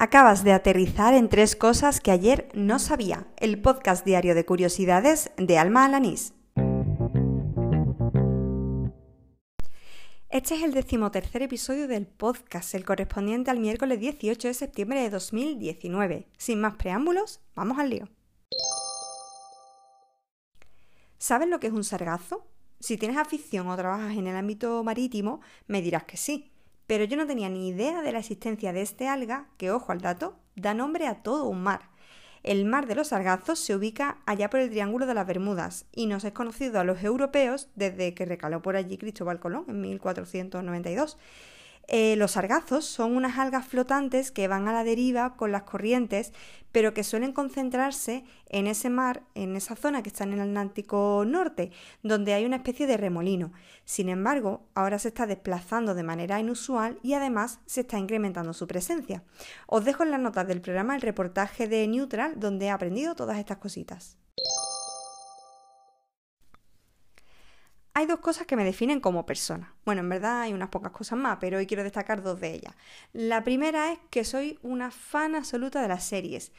Acabas de aterrizar en tres cosas que ayer no sabía. El podcast diario de curiosidades de Alma Alanís. Este es el decimotercer episodio del podcast, el correspondiente al miércoles 18 de septiembre de 2019. Sin más preámbulos, vamos al lío. ¿Sabes lo que es un sargazo? Si tienes afición o trabajas en el ámbito marítimo, me dirás que sí pero yo no tenía ni idea de la existencia de este alga que, ojo al dato, da nombre a todo un mar. El mar de los Sargazos se ubica allá por el Triángulo de las Bermudas y nos es conocido a los europeos desde que recaló por allí Cristóbal Colón en 1492. Eh, los sargazos son unas algas flotantes que van a la deriva con las corrientes, pero que suelen concentrarse en ese mar, en esa zona que está en el Atlántico Norte, donde hay una especie de remolino. Sin embargo, ahora se está desplazando de manera inusual y además se está incrementando su presencia. Os dejo en las notas del programa el reportaje de Neutral, donde he aprendido todas estas cositas. Hay dos cosas que me definen como persona. Bueno, en verdad hay unas pocas cosas más, pero hoy quiero destacar dos de ellas. La primera es que soy una fan absoluta de las series.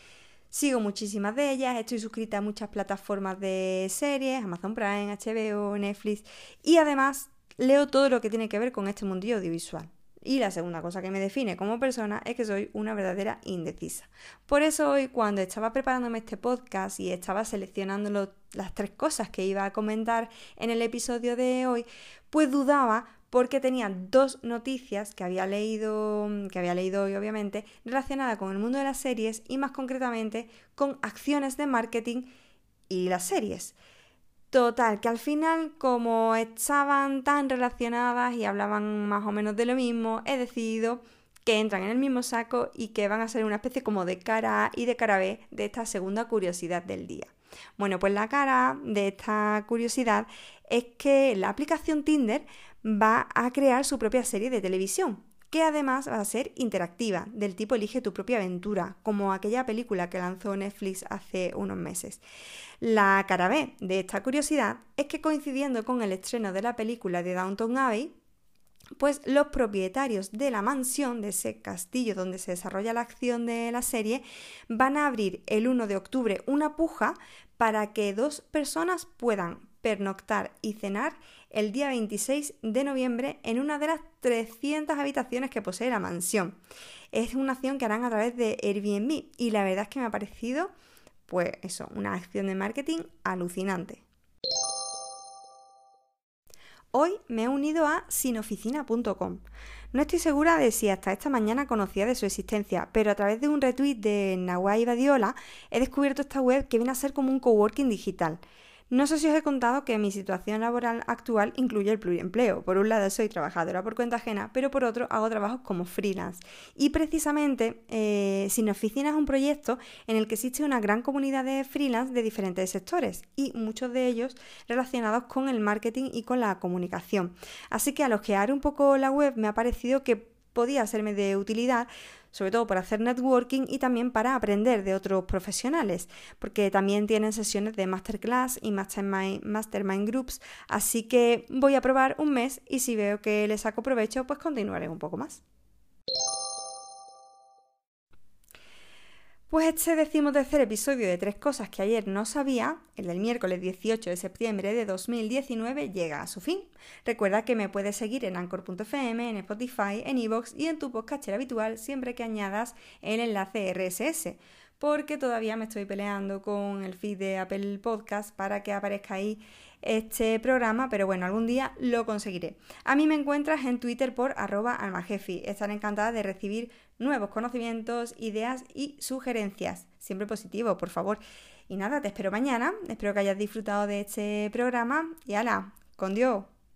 Sigo muchísimas de ellas, estoy suscrita a muchas plataformas de series, Amazon Prime, HBO, Netflix, y además leo todo lo que tiene que ver con este mundillo audiovisual. Y la segunda cosa que me define como persona es que soy una verdadera indecisa. Por eso hoy cuando estaba preparándome este podcast y estaba seleccionando las tres cosas que iba a comentar en el episodio de hoy, pues dudaba porque tenía dos noticias que había leído, que había leído hoy obviamente, relacionadas con el mundo de las series y más concretamente con acciones de marketing y las series. Total, que al final, como estaban tan relacionadas y hablaban más o menos de lo mismo, he decidido que entran en el mismo saco y que van a ser una especie como de cara A y de cara B de esta segunda curiosidad del día. Bueno, pues la cara de esta curiosidad es que la aplicación Tinder va a crear su propia serie de televisión que además va a ser interactiva, del tipo Elige tu propia aventura, como aquella película que lanzó Netflix hace unos meses. La cara B de esta curiosidad es que coincidiendo con el estreno de la película de Downton Abbey, pues los propietarios de la mansión, de ese castillo donde se desarrolla la acción de la serie, van a abrir el 1 de octubre una puja para que dos personas puedan pernoctar y cenar el día 26 de noviembre en una de las 300 habitaciones que posee la mansión. Es una acción que harán a través de Airbnb y la verdad es que me ha parecido, pues eso, una acción de marketing alucinante. Hoy me he unido a sinoficina.com. No estoy segura de si hasta esta mañana conocía de su existencia, pero a través de un retweet de Nawai Badiola he descubierto esta web que viene a ser como un coworking digital. No sé si os he contado que mi situación laboral actual incluye el pluriempleo. Por un lado soy trabajadora por cuenta ajena, pero por otro hago trabajos como freelance. Y precisamente eh, Sin Oficina es un proyecto en el que existe una gran comunidad de freelance de diferentes sectores y muchos de ellos relacionados con el marketing y con la comunicación. Así que al ojear un poco la web me ha parecido que podía serme de utilidad, sobre todo para hacer networking y también para aprender de otros profesionales, porque también tienen sesiones de masterclass y mastermind, mastermind groups, así que voy a probar un mes y si veo que le saco provecho, pues continuaré un poco más. Pues este decimotercer episodio de Tres Cosas que ayer no sabía, el del miércoles 18 de septiembre de 2019, llega a su fin. Recuerda que me puedes seguir en Anchor.fm, en Spotify, en Evox y en tu podcast habitual siempre que añadas el enlace RSS porque todavía me estoy peleando con el feed de Apple Podcast para que aparezca ahí este programa, pero bueno, algún día lo conseguiré. A mí me encuentras en Twitter por arroba almajefi. Estaré encantada de recibir nuevos conocimientos, ideas y sugerencias. Siempre positivo, por favor. Y nada, te espero mañana. Espero que hayas disfrutado de este programa. Y ala, con Dios.